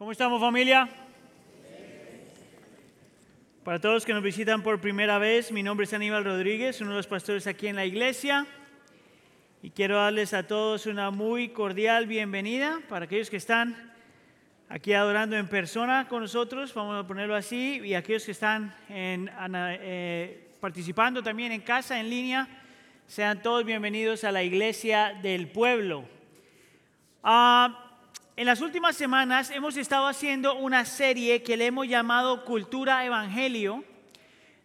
¿Cómo estamos familia? Para todos que nos visitan por primera vez, mi nombre es Aníbal Rodríguez, uno de los pastores aquí en la iglesia. Y quiero darles a todos una muy cordial bienvenida para aquellos que están aquí adorando en persona con nosotros, vamos a ponerlo así, y aquellos que están eh, participando también en casa, en línea, sean todos bienvenidos a la iglesia del pueblo. Ah, en las últimas semanas hemos estado haciendo una serie que le hemos llamado Cultura Evangelio,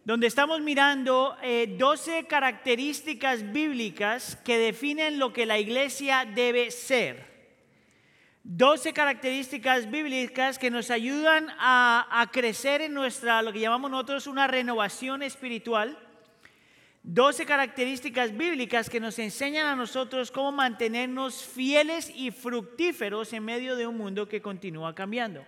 donde estamos mirando 12 eh, características bíblicas que definen lo que la iglesia debe ser. 12 características bíblicas que nos ayudan a, a crecer en nuestra, lo que llamamos nosotros una renovación espiritual 12 características bíblicas que nos enseñan a nosotros cómo mantenernos fieles y fructíferos en medio de un mundo que continúa cambiando.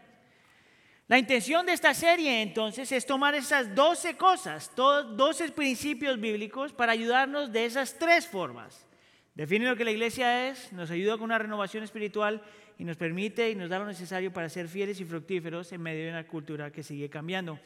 La intención de esta serie entonces es tomar esas 12 cosas, 12 principios bíblicos para ayudarnos de esas tres formas. Define lo que la iglesia es, nos ayuda con una renovación espiritual y nos permite y nos da lo necesario para ser fieles y fructíferos en medio de una cultura que sigue cambiando.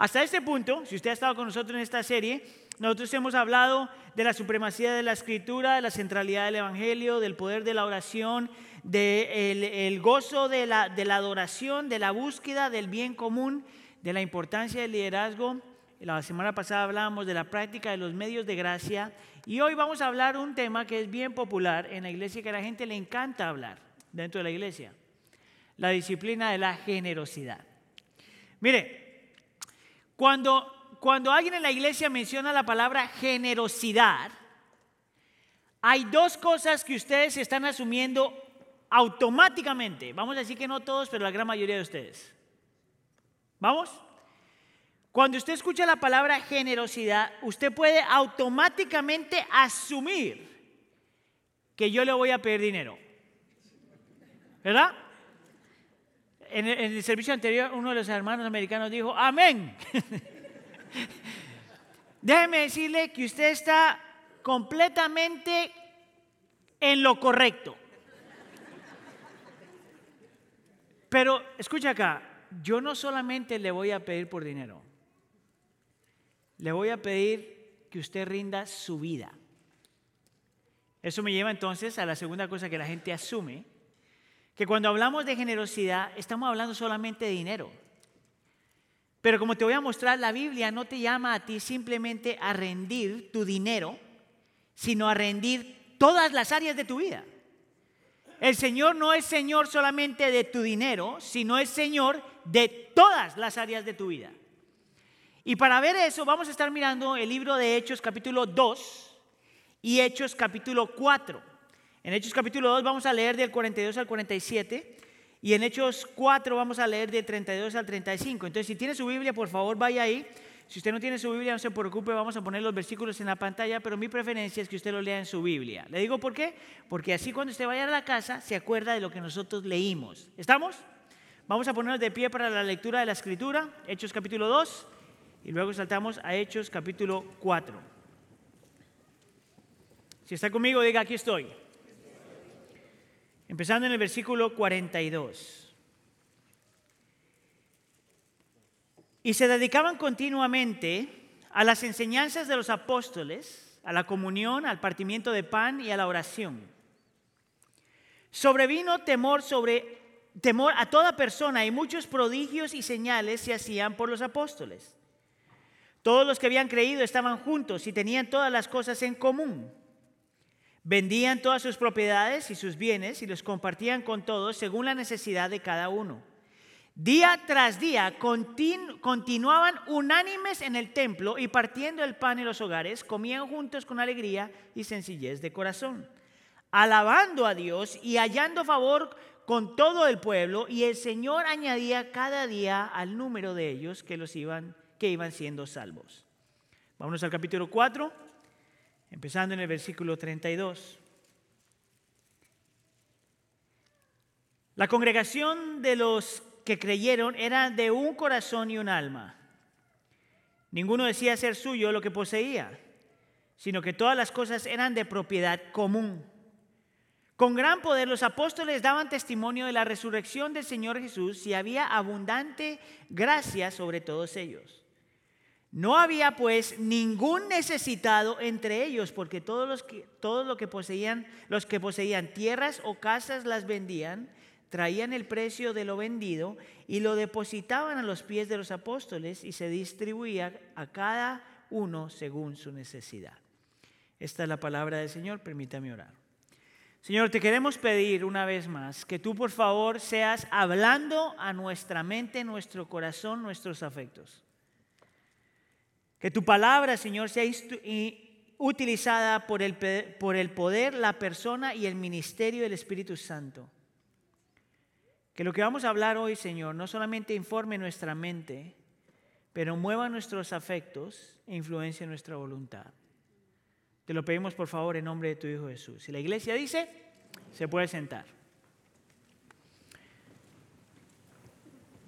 Hasta este punto, si usted ha estado con nosotros en esta serie, nosotros hemos hablado de la supremacía de la escritura, de la centralidad del Evangelio, del poder de la oración, del el gozo de la, de la adoración, de la búsqueda del bien común, de la importancia del liderazgo. La semana pasada hablábamos de la práctica de los medios de gracia y hoy vamos a hablar un tema que es bien popular en la iglesia y que a la gente le encanta hablar dentro de la iglesia, la disciplina de la generosidad. Mire, cuando cuando alguien en la iglesia menciona la palabra generosidad, hay dos cosas que ustedes están asumiendo automáticamente. Vamos a decir que no todos, pero la gran mayoría de ustedes. ¿Vamos? Cuando usted escucha la palabra generosidad, usted puede automáticamente asumir que yo le voy a pedir dinero. ¿Verdad? En el, servicio anterior, uno de los hermanos americanos dijo, amén. Déjeme decirle que usted está completamente en lo correcto. Pero escucha acá, yo no solamente le voy a pedir por dinero, le voy a pedir que usted rinda su vida. Eso me lleva entonces a la segunda cosa que la gente asume, que cuando hablamos de generosidad estamos hablando solamente de dinero. Pero como te voy a mostrar, la Biblia no te llama a ti simplemente a rendir tu dinero, sino a rendir todas las áreas de tu vida. El Señor no es Señor solamente de tu dinero, sino es Señor de todas las áreas de tu vida. Y para ver eso vamos a estar mirando el libro de Hechos capítulo 2 y Hechos capítulo 4. En Hechos capítulo 2 vamos a leer del 42 al 47 y en Hechos 4 vamos a leer de 32 al 35. Entonces, si tiene su Biblia, por favor, vaya ahí. Si usted no tiene su Biblia, no se preocupe, vamos a poner los versículos en la pantalla, pero mi preferencia es que usted lo lea en su Biblia. ¿Le digo por qué? Porque así cuando usted vaya a la casa, se acuerda de lo que nosotros leímos. ¿Estamos? Vamos a ponernos de pie para la lectura de la Escritura, Hechos capítulo 2, y luego saltamos a Hechos capítulo 4. Si está conmigo, diga, aquí estoy empezando en el versículo 42. Y se dedicaban continuamente a las enseñanzas de los apóstoles, a la comunión, al partimiento de pan y a la oración. Sobrevino temor sobre temor a toda persona y muchos prodigios y señales se hacían por los apóstoles. Todos los que habían creído estaban juntos y tenían todas las cosas en común. Vendían todas sus propiedades y sus bienes y los compartían con todos según la necesidad de cada uno. Día tras día continuaban unánimes en el templo y partiendo el pan en los hogares, comían juntos con alegría y sencillez de corazón, alabando a Dios y hallando favor con todo el pueblo, y el Señor añadía cada día al número de ellos que los iban que iban siendo salvos. Vámonos al capítulo 4 empezando en el versículo 32. La congregación de los que creyeron era de un corazón y un alma. Ninguno decía ser suyo lo que poseía, sino que todas las cosas eran de propiedad común. Con gran poder los apóstoles daban testimonio de la resurrección del Señor Jesús y había abundante gracia sobre todos ellos. No había pues ningún necesitado entre ellos, porque todos los que, todos lo que poseían, los que poseían tierras o casas las vendían, traían el precio de lo vendido y lo depositaban a los pies de los apóstoles y se distribuía a cada uno según su necesidad. Esta es la palabra del Señor, permítame orar. Señor, te queremos pedir una vez más que tú por favor seas hablando a nuestra mente, nuestro corazón, nuestros afectos. Que tu palabra, Señor, sea utilizada por el, por el poder, la persona y el ministerio del Espíritu Santo. Que lo que vamos a hablar hoy, Señor, no solamente informe nuestra mente, pero mueva nuestros afectos e influencia nuestra voluntad. Te lo pedimos por favor en nombre de tu Hijo Jesús. Si la iglesia dice, se puede sentar.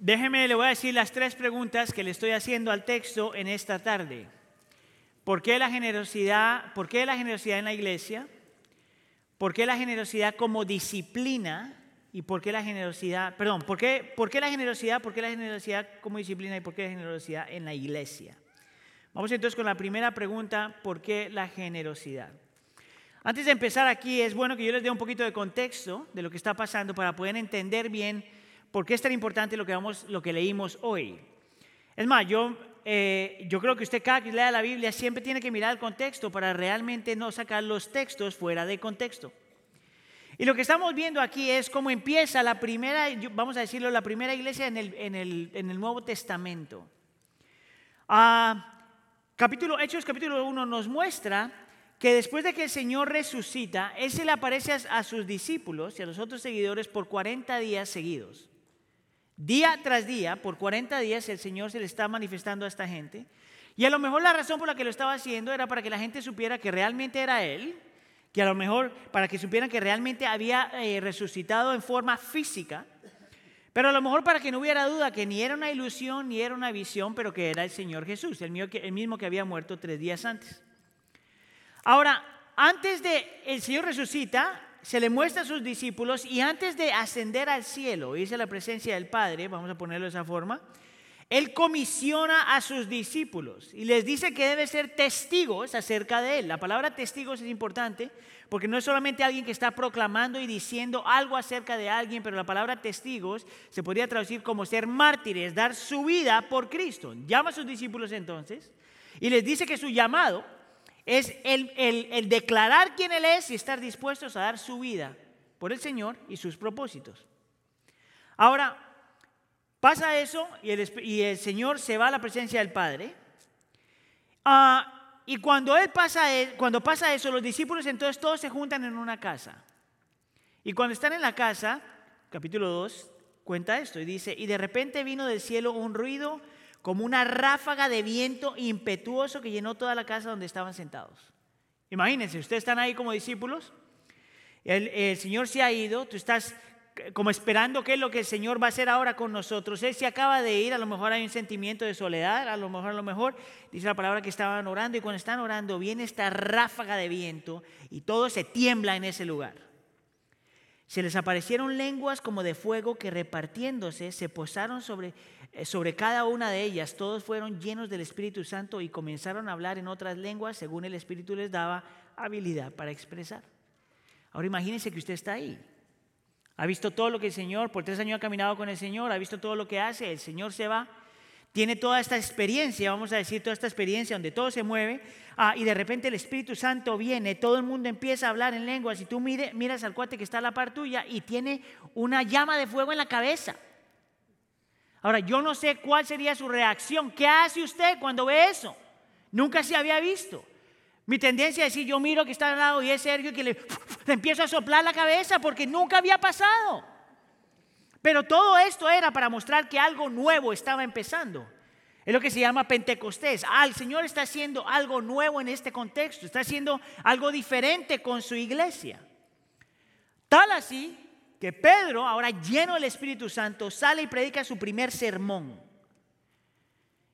Déjeme, le voy a decir las tres preguntas que le estoy haciendo al texto en esta tarde. ¿Por qué la generosidad, por qué la generosidad en la iglesia? ¿Por qué la generosidad como disciplina? ¿Y por qué la generosidad, perdón, ¿por qué, por qué la generosidad, por qué la generosidad como disciplina y por qué la generosidad en la iglesia? Vamos entonces con la primera pregunta, ¿por qué la generosidad? Antes de empezar aquí, es bueno que yo les dé un poquito de contexto de lo que está pasando para poder entender bien por qué es tan importante lo que, leímos hoy. Es más, yo, eh, yo creo que usted cada que lea la Biblia siempre tiene que mirar el contexto para realmente no sacar los textos fuera de contexto. Y lo que estamos viendo aquí es cómo empieza la primera, vamos a decirlo, la primera iglesia en el Nuevo Testamento. Ah, capítulo, Hechos capítulo 1 nos muestra que después de que el Señor resucita, Él se le aparece a, sus discípulos y a los otros seguidores por 40 días seguidos. Día tras día, por 40 días, el Señor se le está manifestando a esta gente. Y a lo mejor la razón por la que lo estaba haciendo era para que la gente supiera que realmente era Él, que a lo mejor para que supieran que realmente había eh, resucitado en forma física, pero a lo mejor para que no hubiera duda que ni era una ilusión ni era una visión, pero que era el Señor Jesús, el, mismo que había muerto tres días antes. Ahora, antes de el Señor resucita, se le muestra a sus discípulos y antes de ascender al cielo, a la presencia del Padre, vamos a ponerlo de esa forma, Él comisiona a sus discípulos y les dice que deben ser testigos acerca de Él. La palabra testigos es importante porque no es solamente alguien que está proclamando y diciendo algo acerca de alguien, pero la palabra testigos se podría traducir como ser mártires, dar su vida por Cristo. Llama a sus discípulos entonces y les dice que su llamado es el, el, declarar quién Él es y estar dispuestos a dar su vida por el Señor y sus propósitos. Ahora, pasa eso y el, y el Señor se va a la presencia del Padre. Ah, y cuando, él pasa, e, cuando pasa eso, los discípulos entonces todos se juntan en una casa. Y cuando están en la casa, capítulo 2, cuenta esto y dice, y de repente vino del cielo un ruido como una ráfaga de viento impetuoso que llenó toda la casa donde estaban sentados. Imagínense, ustedes están ahí como discípulos, el, Señor se ha ido, tú estás como esperando qué es lo que el Señor va a hacer ahora con nosotros. Él se acaba de ir, a lo mejor hay un sentimiento de soledad, a lo mejor, a lo mejor, dice la palabra que estaban orando y cuando están orando viene esta ráfaga de viento y todo se tiembla en ese lugar. Se les aparecieron lenguas como de fuego que repartiéndose se posaron sobre, eh, sobre cada una de ellas. Todos fueron llenos del Espíritu Santo y comenzaron a hablar en otras lenguas según el Espíritu les daba habilidad para expresar. Ahora imagínense que usted está ahí ha visto todo lo que el Señor, por tres años ha caminado con el Señor, ha visto todo lo que hace, el Señor se va, tiene toda esta experiencia, vamos a decir, toda esta experiencia donde todo se mueve, ah, y de repente el Espíritu Santo viene, todo el mundo empieza a hablar en lenguas, y tú miras al cuate que está a la par tuya y tiene una llama de fuego en la cabeza. Ahora, yo no sé cuál sería su reacción. ¿Qué hace usted cuando ve eso? Nunca se había visto. Mi tendencia es decir, yo miro que está al lado y es Sergio y que le, empiezo a soplar la cabeza porque nunca había pasado. Pero todo esto era para mostrar que algo nuevo estaba empezando. Es lo que se llama Pentecostés. Ah, el Señor está haciendo algo nuevo en este contexto, está haciendo algo diferente con su iglesia. Tal así que Pedro, ahora lleno del Espíritu Santo, sale y predica su primer sermón.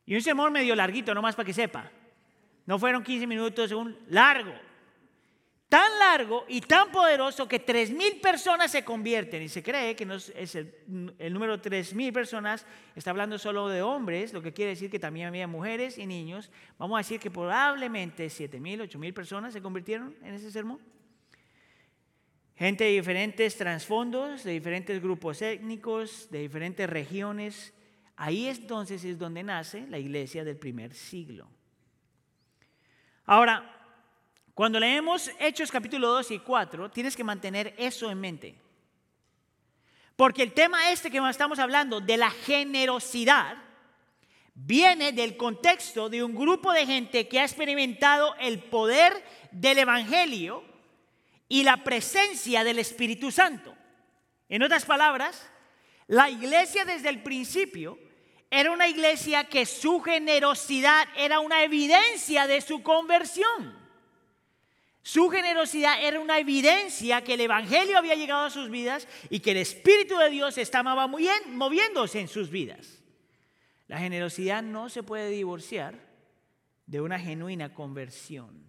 Y un sermón medio larguito, nomás para que sepa. No fueron 15 minutos, un largo. Tan largo y tan poderoso que tres mil personas se convierten. Y se cree que es el, número tres mil personas, está hablando solo de hombres, lo que quiere decir que también había mujeres y niños. Vamos a decir que probablemente siete mil, ocho mil personas se convirtieron en ese sermón. Gente de diferentes trasfondos, de diferentes grupos étnicos, de diferentes regiones. Ahí entonces es donde nace la iglesia del primer siglo. Ahora, cuando leemos Hechos capítulo 2 y 4, tienes que mantener eso en mente. Porque el tema este que estamos hablando de la generosidad viene del contexto de un grupo de gente que ha experimentado el poder del Evangelio y la presencia del Espíritu Santo. En otras palabras, la iglesia desde el principio era una iglesia que su generosidad era una evidencia de su conversión. Su generosidad era una evidencia que el Evangelio había llegado a sus vidas y que el Espíritu de Dios estaba moviéndose en sus vidas. La generosidad no se puede divorciar de una genuina conversión.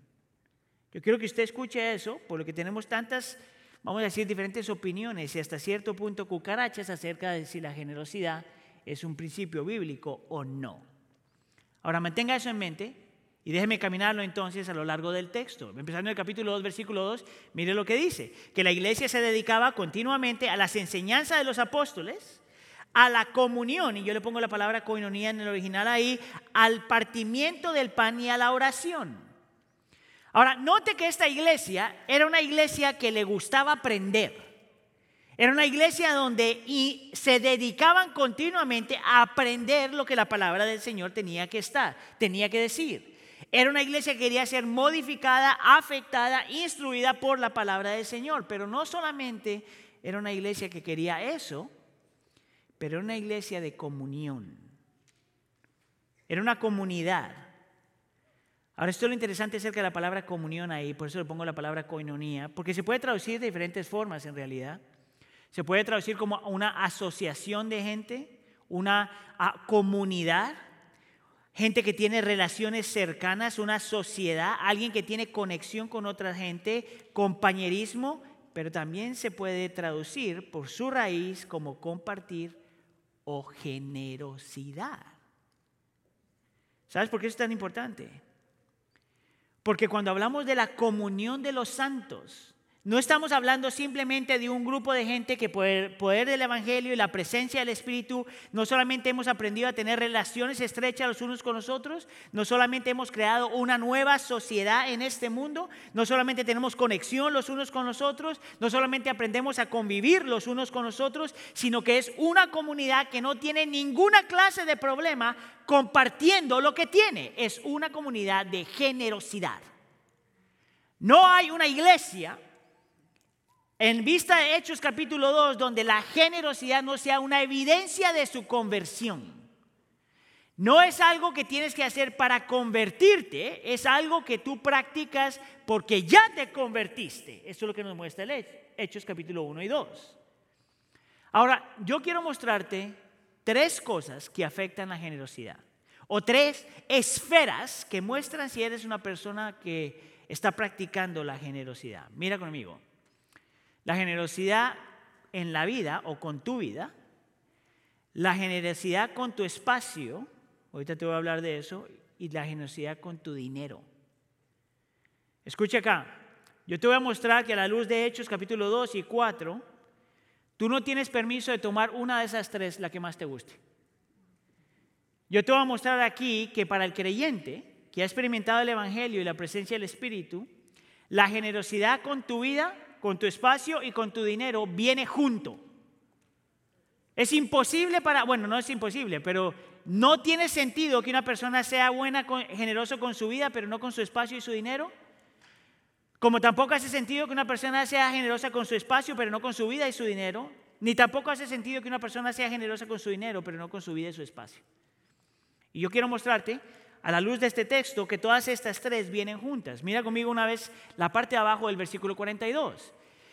Yo quiero que usted escuche eso, por lo que tenemos tantas, vamos a decir, diferentes opiniones y hasta cierto punto cucarachas acerca de si la generosidad es un principio bíblico o no. Ahora mantenga eso en mente y déjeme caminarlo entonces a lo largo del texto. Empezando en el capítulo 2, versículo 2, mire lo que dice, que la iglesia se dedicaba continuamente a las enseñanzas de los apóstoles, a la comunión, y yo le pongo la palabra coinonía en el original ahí, al partimiento del pan y a la oración. Ahora, note que esta iglesia era una iglesia que le gustaba aprender. Era una iglesia donde y se dedicaban continuamente a aprender lo que la palabra del Señor tenía que estar, tenía que decir. Era una iglesia que quería ser modificada, afectada, instruida por la palabra del Señor. Pero no solamente era una iglesia que quería eso, pero era una iglesia de comunión. Era una comunidad. Ahora, esto es lo interesante acerca de la palabra comunión ahí, por eso le pongo la palabra coinonía, porque se puede traducir de diferentes formas en realidad. Se puede traducir como una asociación de gente, una ah, comunidad, gente que tiene relaciones cercanas, una sociedad, alguien que tiene conexión con otra gente, compañerismo, pero también se puede traducir por su raíz como compartir o generosidad. ¿Sabes por qué es tan importante? Porque cuando hablamos de la comunión de los santos, no estamos hablando simplemente de un grupo de gente que por el poder del Evangelio y la presencia del Espíritu, no solamente hemos aprendido a tener relaciones estrechas los unos con los otros, no solamente hemos creado una nueva sociedad en este mundo, no solamente tenemos conexión los unos con los otros, no solamente aprendemos a convivir los unos con los otros, sino que es una comunidad que no tiene ninguna clase de problema compartiendo lo que tiene. Es una comunidad de generosidad. No hay una iglesia en vista de Hechos capítulo 2, donde la generosidad no sea una evidencia de su conversión. No es algo que tienes que hacer para convertirte, es algo que tú practicas porque ya te convertiste. Eso es lo que nos muestra el Hechos capítulo 1 y 2. Ahora, yo quiero mostrarte tres cosas que afectan la generosidad, o tres esferas que muestran si eres una persona que está practicando la generosidad. Mira conmigo. La generosidad en la vida o con tu vida, la generosidad con tu espacio, ahorita te voy a hablar de eso, y la generosidad con tu dinero. Escucha acá, yo te voy a mostrar que a la luz de Hechos capítulo 2 y 4, tú no tienes permiso de tomar una de esas tres, la que más te guste. Yo te voy a mostrar aquí que para el creyente que ha experimentado el Evangelio y la presencia del Espíritu, la generosidad con tu vida con tu espacio y con tu dinero viene junto. Es imposible para, bueno, no es imposible, pero no tiene sentido que una persona sea buena, generoso con su vida, pero no con su espacio y su dinero. Como tampoco hace sentido que una persona sea generosa con su espacio, pero no con su vida y su dinero. Ni tampoco hace sentido que una persona sea generosa con su dinero, pero no con su vida y su espacio. Y yo quiero mostrarte a la luz de este texto que todas estas tres vienen juntas. Mira conmigo una vez la parte de abajo del versículo 42.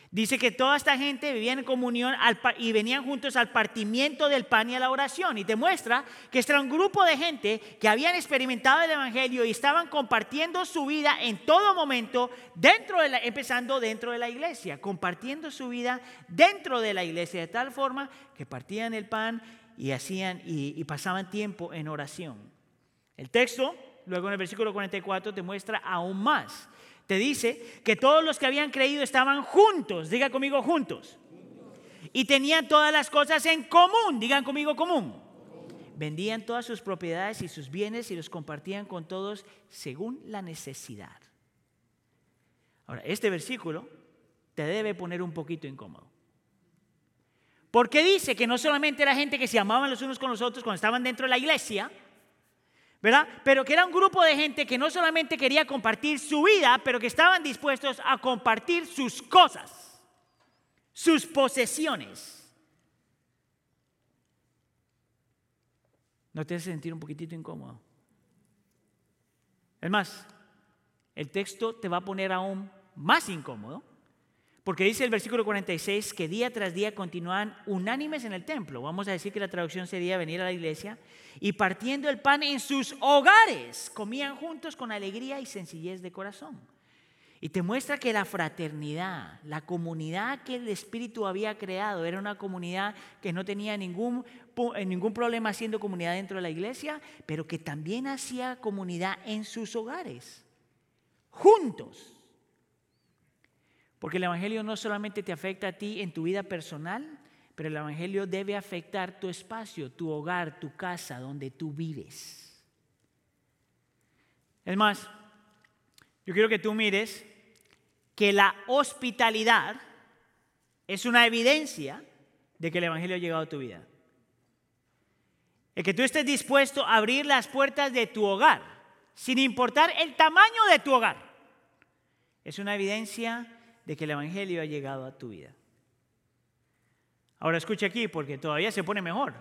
Dice que toda esta gente vivía en comunión y venían juntos al partimiento del pan y a la oración. Y te muestra que este era un grupo de gente que habían experimentado el Evangelio y estaban compartiendo su vida en todo momento, dentro de la, empezando dentro de la iglesia, compartiendo su vida dentro de la iglesia, de tal forma que partían el pan y hacían y pasaban tiempo en oración. El texto, luego en el versículo 44, te muestra aún más te dice que todos los que habían creído estaban juntos, diga conmigo juntos, y tenían todas las cosas en común, digan conmigo común. Vendían todas sus propiedades y sus bienes y los compartían con todos según la necesidad. Ahora, este versículo te debe poner un poquito incómodo. Porque dice que no solamente era gente que se amaban los unos con los otros cuando estaban dentro de la iglesia, ¿verdad? Pero que era un grupo de gente que no solamente quería compartir su vida, pero que estaban dispuestos a compartir sus cosas, sus posesiones. ¿No te hace sentir un poquitito incómodo? Es más, el texto te va a poner aún más incómodo porque dice el versículo 46 que día tras día continúan unánimes en el templo. Vamos a decir que la traducción sería venir a la iglesia y partiendo el pan en sus hogares, comían juntos con alegría y sencillez de corazón. Y te muestra que la fraternidad, la comunidad que el Espíritu había creado, era una comunidad que no tenía ningún, eh, ningún problema haciendo comunidad dentro de la iglesia, pero que también hacía comunidad en sus hogares, juntos. Porque el Evangelio no solamente te afecta a ti en tu vida personal, pero el Evangelio debe afectar tu espacio, tu hogar, tu casa, donde tú vives. Es más, yo quiero que tú mires que la hospitalidad es una evidencia de que el Evangelio ha llegado a tu vida. El que tú estés dispuesto a abrir las puertas de tu hogar, sin importar el tamaño de tu hogar, es una evidencia de que el Evangelio ha llegado a tu vida. Ahora escucha aquí porque todavía se pone mejor.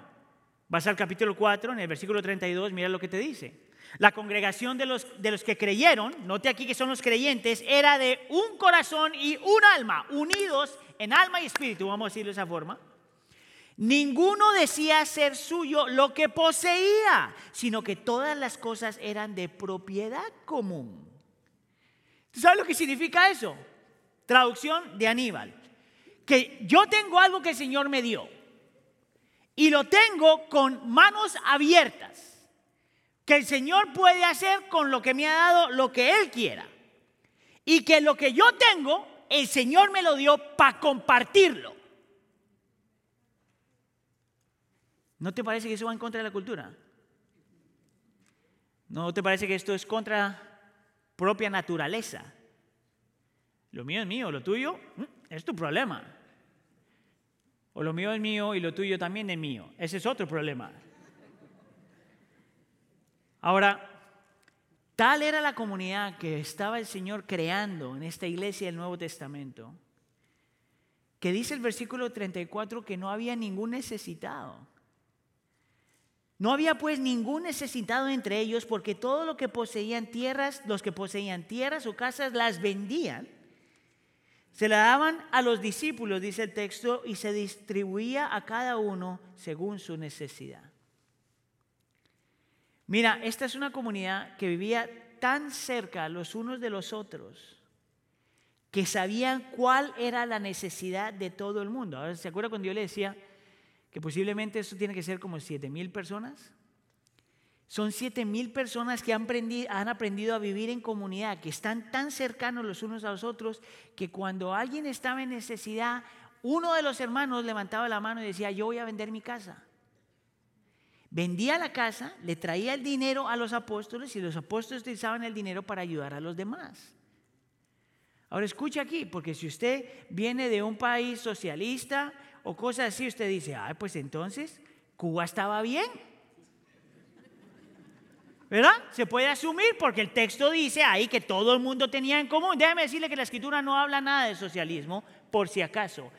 Vas al capítulo 4, en el versículo 32, mira lo que te dice. La congregación de los, de los que creyeron, note aquí que son los creyentes, era de un corazón y un alma, unidos en alma y espíritu, vamos a decirlo de esa forma. Ninguno decía ser suyo lo que poseía, sino que todas las cosas eran de propiedad común. ¿Sabes lo que significa eso? Traducción de Aníbal. Que yo tengo algo que el Señor me dio. Y lo tengo con manos abiertas. Que el Señor puede hacer con lo que me ha dado lo que Él quiera. Y que lo que yo tengo, el Señor me lo dio para compartirlo. ¿No te parece que eso va en contra de la cultura? ¿No te parece que esto es contra propia naturaleza? Lo mío es mío, lo tuyo mm, es tu problema. O lo mío es mío y lo tuyo también es mío. Ese es otro problema. Ahora, tal era la comunidad que estaba el Señor creando en esta iglesia del Nuevo Testamento, que dice el versículo 34 que no había ningún necesitado. No había pues ningún necesitado entre ellos porque todo lo que poseían tierras, los que poseían tierras o casas las vendían se la daban a los discípulos, dice el texto, y se distribuía a cada uno según su necesidad. Mira, esta es una comunidad que vivía tan cerca los unos de los otros que sabían cuál era la necesidad de todo el mundo. Ahora, ¿se acuerda cuando yo le decía que posiblemente eso tiene que ser como siete mil personas? Son siete mil personas que han aprendido, han aprendido a vivir en comunidad, que están tan cercanos los unos a los otros, que cuando alguien estaba en necesidad, uno de los hermanos levantaba la mano y decía, yo voy a vender mi casa. Vendía la casa, le traía el dinero a los apóstoles y los apóstoles utilizaban el dinero para ayudar a los demás. Ahora escucha aquí, porque si usted viene de un país socialista o cosas así, usted dice, ah, pues entonces Cuba estaba bien. ¿Verdad? Se puede asumir porque el texto dice ahí que todo el mundo tenía en común. Déjame decirle que la escritura no habla nada de socialismo, por si acaso.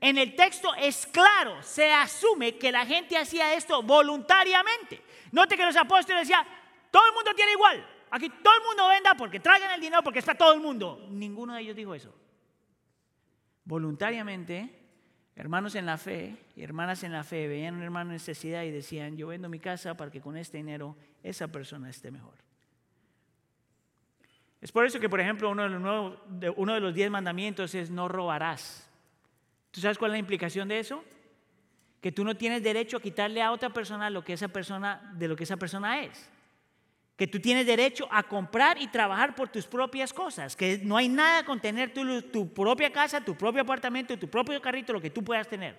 En el texto es claro, se asume que la gente hacía esto voluntariamente. Note que los apóstoles decían, todo el mundo tiene igual. Aquí todo el mundo venda porque traigan el dinero porque está todo el mundo. Ninguno de ellos dijo eso. voluntariamente, hermanos en la fe y hermanas en la fe veían a un hermano en necesidad y decían, yo vendo mi casa para que con este dinero esa persona esté mejor. Es por eso que, por ejemplo, uno de los, nuevos, uno de los diez mandamientos es no robarás. ¿Tú sabes cuál es la implicación de eso? Que tú no tienes derecho a quitarle a otra persona lo que esa persona de lo que esa persona es que tú tienes derecho a comprar y trabajar por tus propias cosas, que no hay nada con tener tu, propia casa, tu propio apartamento, tu propio carrito, lo que tú puedas tener.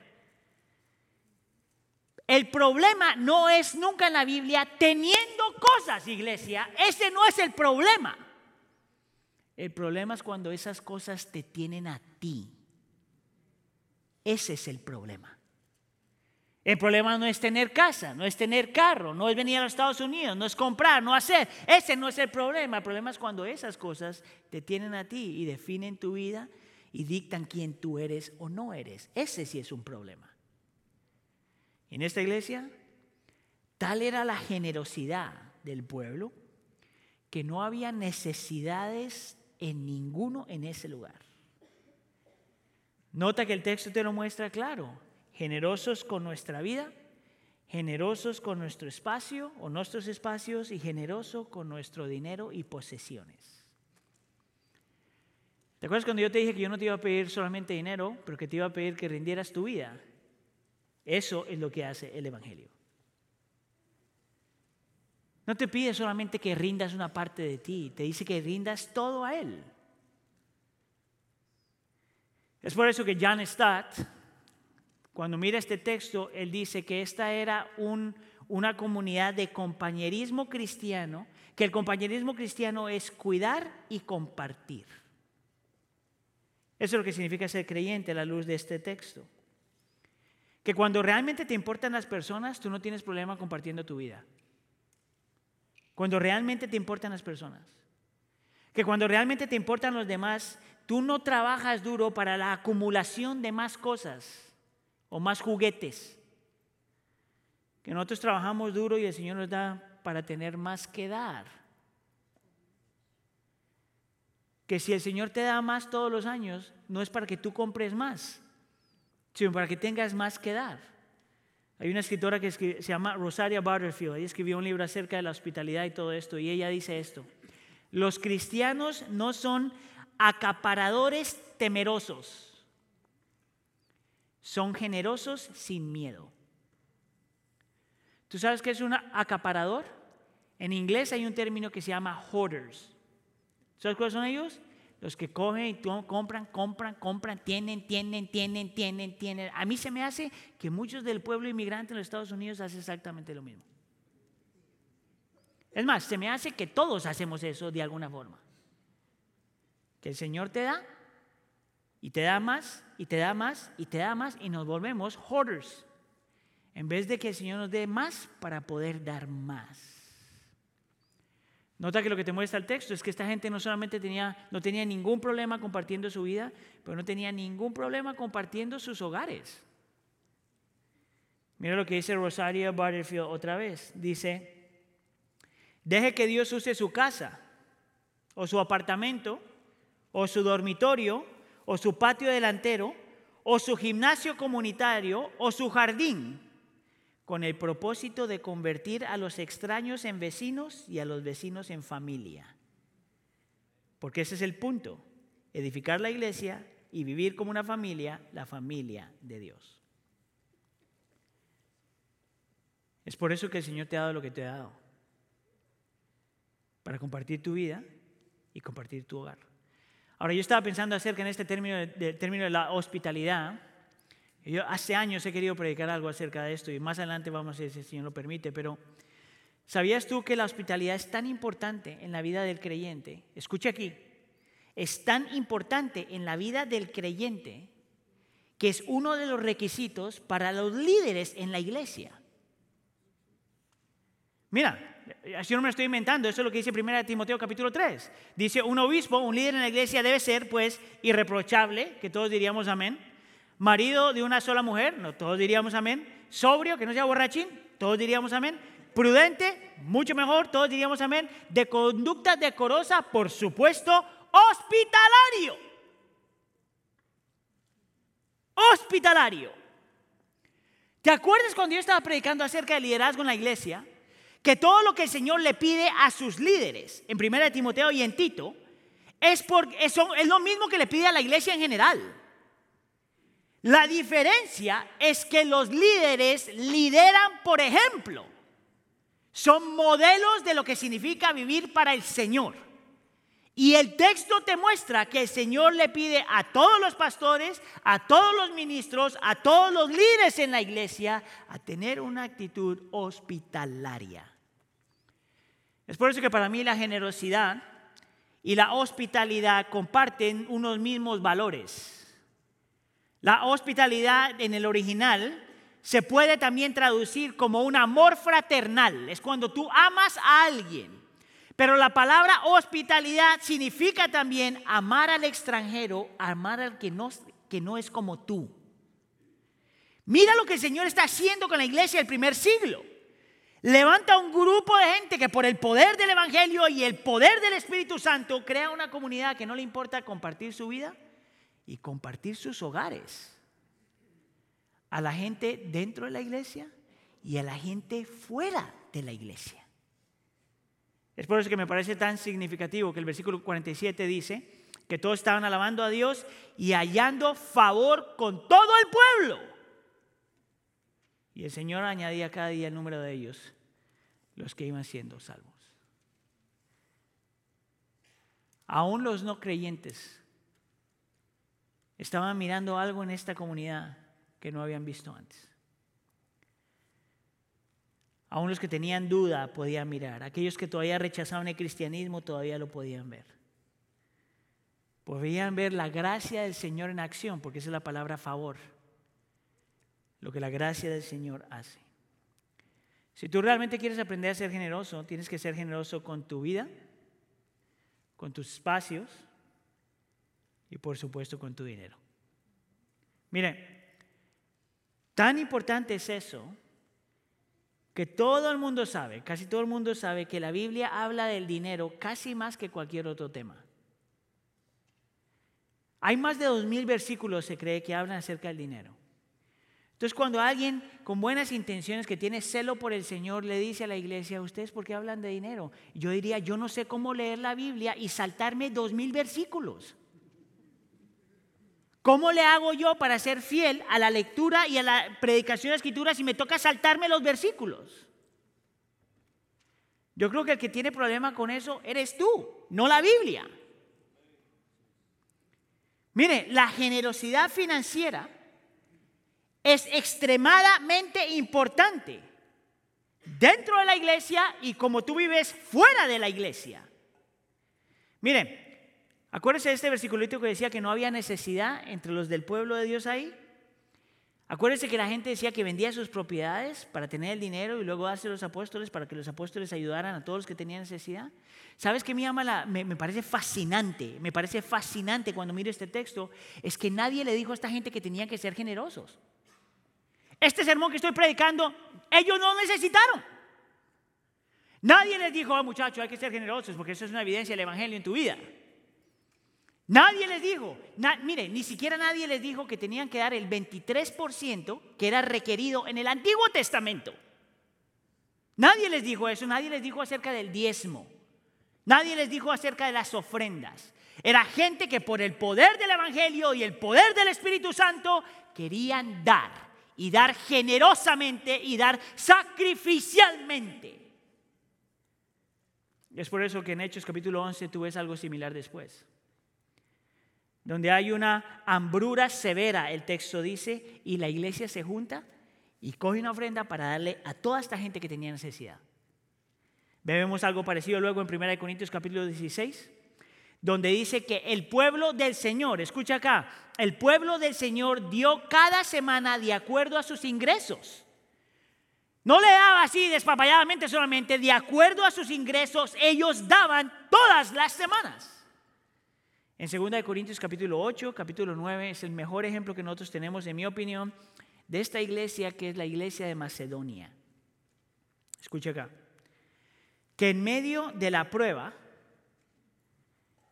El problema no es nunca en la Biblia teniendo cosas, iglesia. Ese no es el problema. El problema es cuando esas cosas te tienen a ti. Ese es el problema. El problema no es tener casa, no es tener carro, no es venir a los Estados Unidos, no es comprar, no hacer. Ese no es el problema. El problema es cuando esas cosas te tienen a ti y definen tu vida y dictan quién tú eres o no eres. Ese sí es un problema. En esta iglesia, tal era la generosidad del pueblo que no había necesidades en ninguno en ese lugar. Nota que el texto te lo muestra claro generosos con nuestra vida, generosos con nuestro espacio o nuestros espacios y generoso con nuestro dinero y posesiones. ¿Te acuerdas cuando yo te dije que yo no te iba a pedir solamente dinero, pero que te iba a pedir que rindieras tu vida? Eso es lo que hace el Evangelio. No te pide solamente que rindas una parte de ti, te dice que rindas todo a Él. Es por eso que John Stott, cuando mira este texto, él dice que esta era una comunidad de compañerismo cristiano, que el compañerismo cristiano es cuidar y compartir. Eso es lo que significa ser creyente a la luz de este texto. Que cuando realmente te importan las personas, tú no tienes problema compartiendo tu vida. Cuando realmente te importan las personas. Que cuando realmente te importan los demás, tú no trabajas duro para la acumulación de más cosas o más juguetes. Que nosotros trabajamos duro y el Señor nos da para tener más que dar. Que si el Señor te da más todos los años, no es para que tú compres más, sino para que tengas más que dar. Hay una escritora que se llama Rosaria Butterfield, ella escribió un libro acerca de la hospitalidad y todo esto, y ella dice esto, los cristianos no son acaparadores temerosos son generosos sin miedo. ¿Tú sabes qué es un acaparador? En inglés hay un término que se llama hoarders. ¿Sabes cuáles son ellos? Los que cogen y compran, compran, compran, tienen, tienen, tienen, tienen, tienen. A mí se me hace que muchos del pueblo inmigrante en los Estados Unidos hacen exactamente lo mismo. Es más, se me hace que todos hacemos eso de alguna forma. Que el Señor te da y te da más, y te da más, y te da más, y nos volvemos hoarders. En vez de que el Señor nos dé más para poder dar más. Nota que lo que te muestra el texto es que esta gente no solamente tenía, no tenía ningún problema compartiendo su vida, pero no tenía ningún problema compartiendo sus hogares. Mira lo que dice Rosario Butterfield otra vez. Dice, deje que Dios use su casa, o su apartamento, o su dormitorio, o su patio delantero, o su gimnasio comunitario, o su jardín, con el propósito de convertir a los extraños en vecinos y a los vecinos en familia. Porque ese es el punto, edificar la iglesia y vivir como una familia, la familia de Dios. Es por eso que el Señor te ha dado lo que te ha dado, para compartir tu vida y compartir tu hogar. Ahora, yo estaba pensando acerca en este término de, término de la hospitalidad. Yo hace años he querido predicar algo acerca de esto y más adelante vamos a ver si Señor lo permite, pero ¿sabías tú que la hospitalidad es tan importante en la vida del creyente? Escucha aquí, es tan importante en la vida del creyente que es uno de los requisitos para los líderes en la iglesia. Mira, Así no me lo estoy inventando, eso es lo que dice 1 Timoteo capítulo 3. Dice, un obispo, un líder en la iglesia debe ser pues irreprochable, que todos diríamos amén. Marido de una sola mujer, no todos diríamos amén. Sobrio, que no sea borrachín, todos diríamos amén. Prudente, mucho mejor, todos diríamos amén. De conducta decorosa, por supuesto, hospitalario. hospitalario. ¿Te acuerdas cuando yo estaba predicando acerca del liderazgo en la iglesia? Que todo lo que el Señor le pide a sus líderes, en 1 Timoteo y en Tito, es, es lo mismo que le pide a la iglesia en general. La diferencia es que los líderes lideran, por ejemplo, son modelos de lo que significa vivir para el Señor. Y el texto te muestra que el Señor le pide a todos los pastores, a todos los ministros, a todos los líderes en la iglesia a tener una actitud hospitalaria. Es por eso que para mí la generosidad y la hospitalidad comparten unos mismos valores. La hospitalidad en el original se puede también traducir como un amor fraternal. Es cuando tú amas a alguien pero la palabra hospitalidad significa también amar al extranjero, amar al que no, es como tú. Mira lo que el Señor está haciendo con la iglesia del primer siglo. Levanta un grupo de gente que por el poder del Evangelio y el poder del Espíritu Santo crea una comunidad que no le importa compartir su vida y compartir sus hogares. A la gente dentro de la iglesia y a la gente fuera de la iglesia. Es por eso que me parece tan significativo que el versículo 47 dice que todos estaban alabando a Dios y hallando favor con todo el pueblo. Y el Señor añadía cada día el número de ellos, los que iban siendo salvos. Aún los no creyentes estaban mirando algo en esta comunidad que no habían visto antes. Aún los que tenían duda podían mirar. Aquellos que todavía rechazaban el cristianismo todavía lo podían ver. Podían ver la gracia del Señor en acción, porque esa es la palabra favor. Lo que la gracia del Señor hace. Si tú realmente quieres aprender a ser generoso, tienes que ser generoso con tu vida, con tus espacios y por supuesto con tu dinero. Mire, tan importante es eso que todo el mundo sabe, casi todo el mundo sabe que la Biblia habla del dinero casi más que cualquier otro tema. Hay más de dos mil versículos, se cree, que hablan acerca del dinero. Entonces, cuando alguien con buenas intenciones, que tiene celo por el Señor, le dice a la iglesia, ¿ustedes por qué hablan de dinero? Yo diría, yo no sé cómo leer la Biblia y saltarme dos mil versículos. ¿Cómo le hago yo para ser fiel a la lectura y a la predicación de escritura si me toca saltarme los versículos? Yo creo que el que tiene problema con eso eres tú, no la Biblia. Mire, la generosidad financiera es extremadamente importante dentro de la iglesia y como tú vives fuera de la iglesia. Miren, Acuérdense de este versículo que decía que no había necesidad entre los del pueblo de Dios ahí. Acuérdense que la gente decía que vendía sus propiedades para tener el dinero y luego hace los apóstoles para que los apóstoles ayudaran a todos los que tenían necesidad. ¿Sabes qué me llama la, me, me, parece fascinante? Me parece fascinante cuando miro este texto. Es que nadie le dijo a esta gente que tenían que ser generosos. Este sermón que estoy predicando, ellos no necesitaron. Nadie les dijo, oh, muchachos, hay que ser generosos porque eso es una evidencia del Evangelio en tu vida. Nadie les dijo, mire, ni siquiera nadie les dijo que tenían que dar el 23% que era requerido en el Antiguo Testamento. Nadie les dijo eso, nadie les dijo acerca del diezmo, nadie les dijo acerca de las ofrendas. Era gente que por el poder del Evangelio y el poder del Espíritu Santo querían dar y dar generosamente y dar sacrificialmente. Es por eso que en Hechos capítulo 11 tú ves algo similar después donde hay una hambrura severa, el texto dice, y la iglesia se junta y coge una ofrenda para darle a toda esta gente que tenía necesidad. Vemos algo parecido luego en 1 Corintios capítulo 16, donde dice que el pueblo del Señor, escucha acá, el pueblo del Señor dio cada semana de acuerdo a sus ingresos. No le daba así despapalladamente solamente, de acuerdo a sus ingresos, ellos daban todas las semanas. En 2 Corintios capítulo 8, capítulo 9 es el mejor ejemplo que nosotros tenemos, en mi opinión, de esta iglesia que es la iglesia de Macedonia. Escucha acá. Que en medio de la prueba,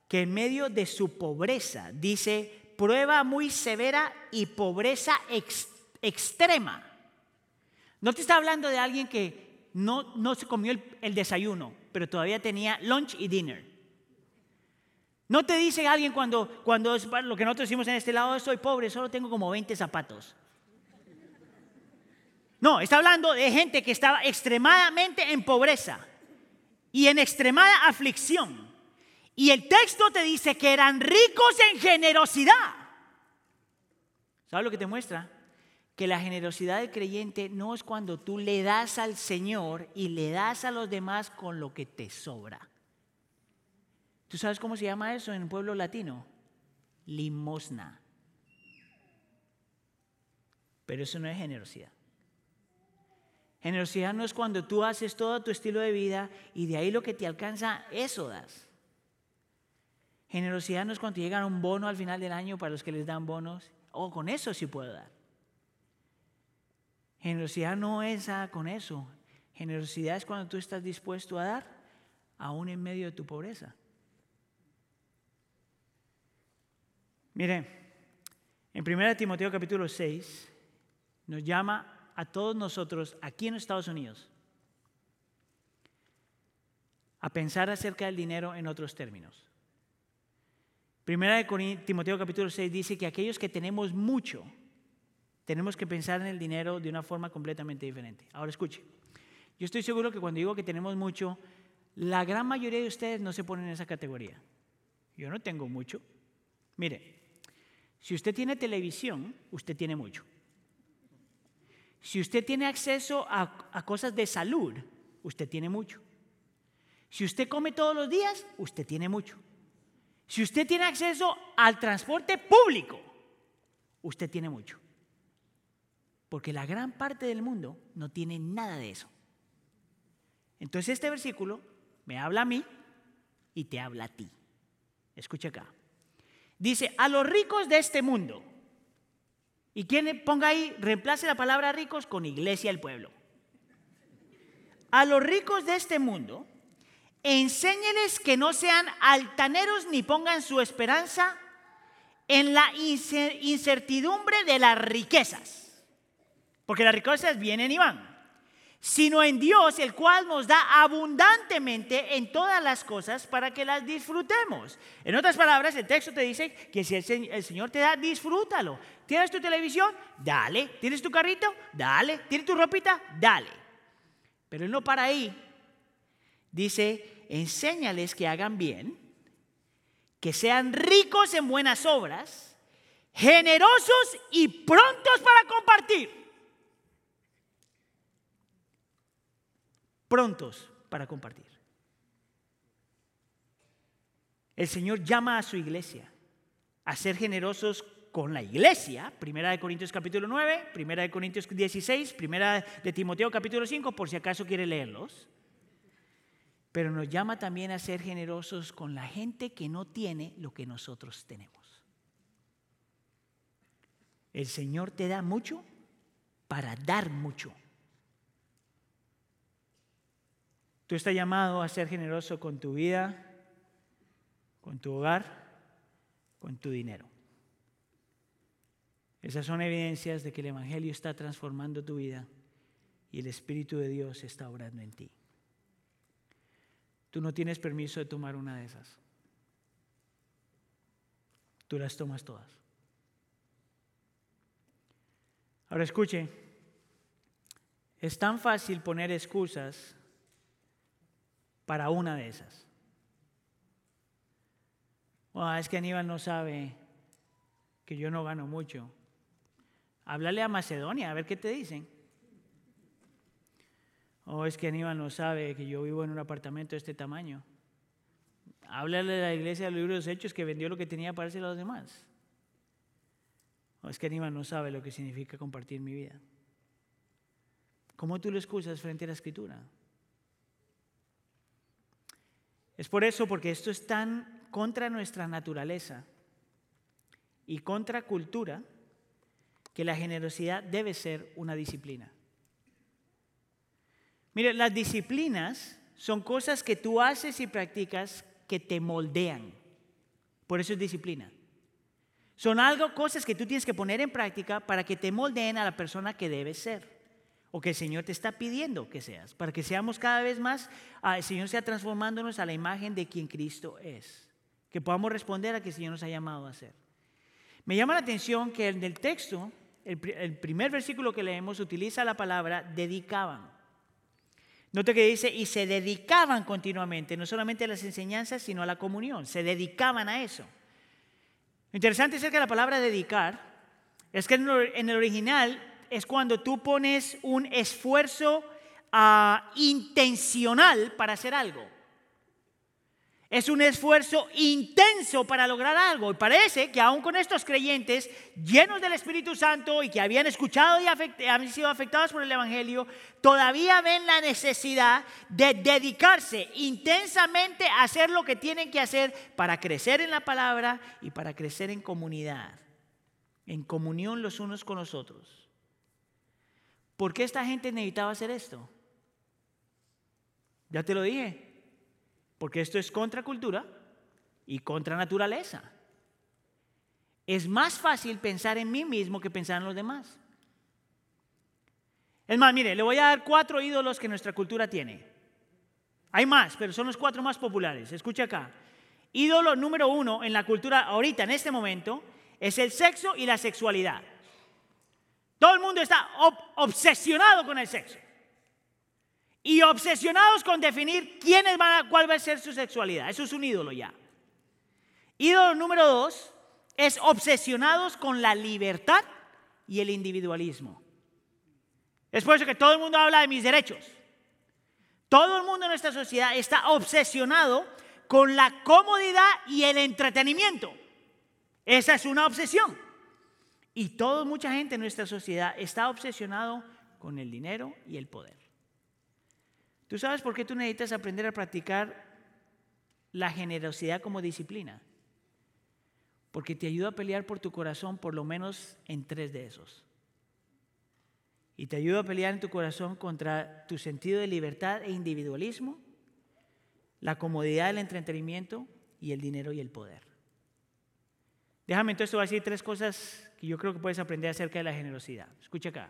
que en medio de su pobreza, dice, prueba muy severa y pobreza extrema. No te está hablando de alguien que no, no se comió el, desayuno, pero todavía tenía lunch y dinner. No te dice alguien cuando, cuando es lo que nosotros decimos en este lado, soy pobre, solo tengo como 20 zapatos. No, está hablando de gente que estaba extremadamente en pobreza y en extremada aflicción. Y el texto te dice que eran ricos en generosidad. ¿Sabes lo que te muestra? Que la generosidad del creyente no es cuando tú le das al Señor y le das a los demás con lo que te sobra. ¿Tú sabes cómo se llama eso en el pueblo latino? Limosna. Pero eso no es generosidad. Generosidad no es cuando tú haces todo tu estilo de vida y de ahí lo que te alcanza, eso das. Generosidad no es cuando te llega un bono al final del año para los que les dan bonos. O con eso sí puedo dar. Generosidad no es con eso. Generosidad es cuando tú estás dispuesto a dar aún en medio de tu pobreza. Mire, en 1 Timoteo capítulo 6 nos llama a todos nosotros aquí en Estados Unidos a pensar acerca del dinero en otros términos. Primera de Timoteo capítulo 6 dice que aquellos que tenemos mucho, tenemos que pensar en el dinero de una forma completamente diferente. Ahora escuche, yo estoy seguro que cuando digo que tenemos mucho, la gran mayoría de ustedes no se ponen en esa categoría. Yo no tengo mucho. Mire, si usted tiene televisión, usted tiene mucho. Si usted tiene acceso a, cosas de salud, usted tiene mucho. Si usted come todos los días, usted tiene mucho. Si usted tiene acceso al transporte público, usted tiene mucho. Porque la gran parte del mundo no tiene nada de eso. Entonces este versículo me habla a mí y te habla a ti. Escucha acá. Dice, a los ricos de este mundo, y quien ponga ahí, reemplace la palabra ricos con iglesia del pueblo. A los ricos de este mundo, enséñeles que no sean altaneros ni pongan su esperanza en la incertidumbre de las riquezas. Porque las riquezas vienen y van sino en Dios, el cual nos da abundantemente en todas las cosas para que las disfrutemos. En otras palabras, el texto te dice que si el, Señor te da, disfrútalo. ¿Tienes tu televisión? Dale. ¿Tienes tu carrito? Dale. ¿Tienes tu ropita? Dale. Pero no para ahí. Dice, enséñales que hagan bien, que sean ricos en buenas obras, generosos y prontos para compartir prontos para compartir. El Señor llama a su iglesia a ser generosos con la iglesia, primera de Corintios capítulo 9, primera de Corintios 16, primera de Timoteo capítulo 5, por si acaso quiere leerlos. Pero nos llama también a ser generosos con la gente que no tiene lo que nosotros tenemos. El Señor te da mucho para dar mucho. Tú estás llamado a ser generoso con tu vida, con tu hogar, con tu dinero. Esas son evidencias de que el Evangelio está transformando tu vida y el Espíritu de Dios está obrando en ti. Tú no tienes permiso de tomar una de esas. Tú las tomas todas. Ahora escuche, es tan fácil poner excusas para una de esas. es que Aníbal no sabe que yo no gano mucho. Háblale a Macedonia, a ver qué te dicen. O es que Aníbal no sabe que yo vivo en un apartamento de este tamaño. Háblale de la iglesia de los libros de los hechos que vendió lo que tenía para hacer a los demás. O es que Aníbal no sabe lo que significa compartir mi vida. ¿Cómo tú lo excusas frente a la escritura? Es por eso, porque esto es tan contra nuestra naturaleza y contra cultura, que la generosidad debe ser una disciplina. Mire, las disciplinas son cosas que tú haces y practicas que te moldean. Por eso es disciplina. Son algo, cosas que tú tienes que poner en práctica para que te moldeen a la persona que debes ser o que el Señor te está pidiendo que seas, para que seamos cada vez más, ah, el Señor sea transformándonos a la imagen de quien Cristo es, que podamos responder a que el Señor nos ha llamado a ser. Me llama la atención que en el texto, el, el primer versículo que leemos utiliza la palabra dedicaban. Note que dice, y se dedicaban continuamente, no solamente a las enseñanzas, sino a la comunión, se dedicaban a eso. Lo interesante acerca de la palabra dedicar es que en el original es cuando tú pones un esfuerzo ah, intencional para hacer algo. Es un esfuerzo intenso para lograr algo. Y parece que aún con estos creyentes llenos del Espíritu Santo y que habían escuchado y habían sido afectados por el Evangelio, todavía ven la necesidad de dedicarse intensamente a hacer lo que tienen que hacer para crecer en la palabra y para crecer en comunidad, en comunión los unos con los otros. ¿Por qué esta gente necesitaba hacer esto? Ya te lo dije. Porque esto es contra cultura y contra naturaleza. Es más fácil pensar en mí mismo que pensar en los demás. Es más, mire, le voy a dar cuatro ídolos que nuestra cultura tiene. Hay más, pero son los cuatro más populares. Escucha acá. Ídolo número uno en la cultura ahorita, en este momento, es el sexo y la sexualidad. Todo el mundo está obsesionado con el sexo. Y obsesionados con definir quiénes van a, cuál va a ser su sexualidad. Eso es un ídolo ya. Ídolo número dos es obsesionados con la libertad y el individualismo. Es por eso que todo el mundo habla de mis derechos. Todo el mundo en nuestra sociedad está obsesionado con la comodidad y el entretenimiento. Esa es una obsesión. Y toda mucha gente en nuestra sociedad está obsesionado con el dinero y el poder. ¿Tú sabes por qué tú necesitas aprender a practicar la generosidad como disciplina? Porque te ayuda a pelear por tu corazón por lo menos en tres de esos. Y te ayuda a pelear en tu corazón contra tu sentido de libertad e individualismo, la comodidad del entretenimiento y el dinero y el poder. Déjame entonces te voy a decir tres cosas que yo creo que puedes aprender acerca de la generosidad. Escucha acá.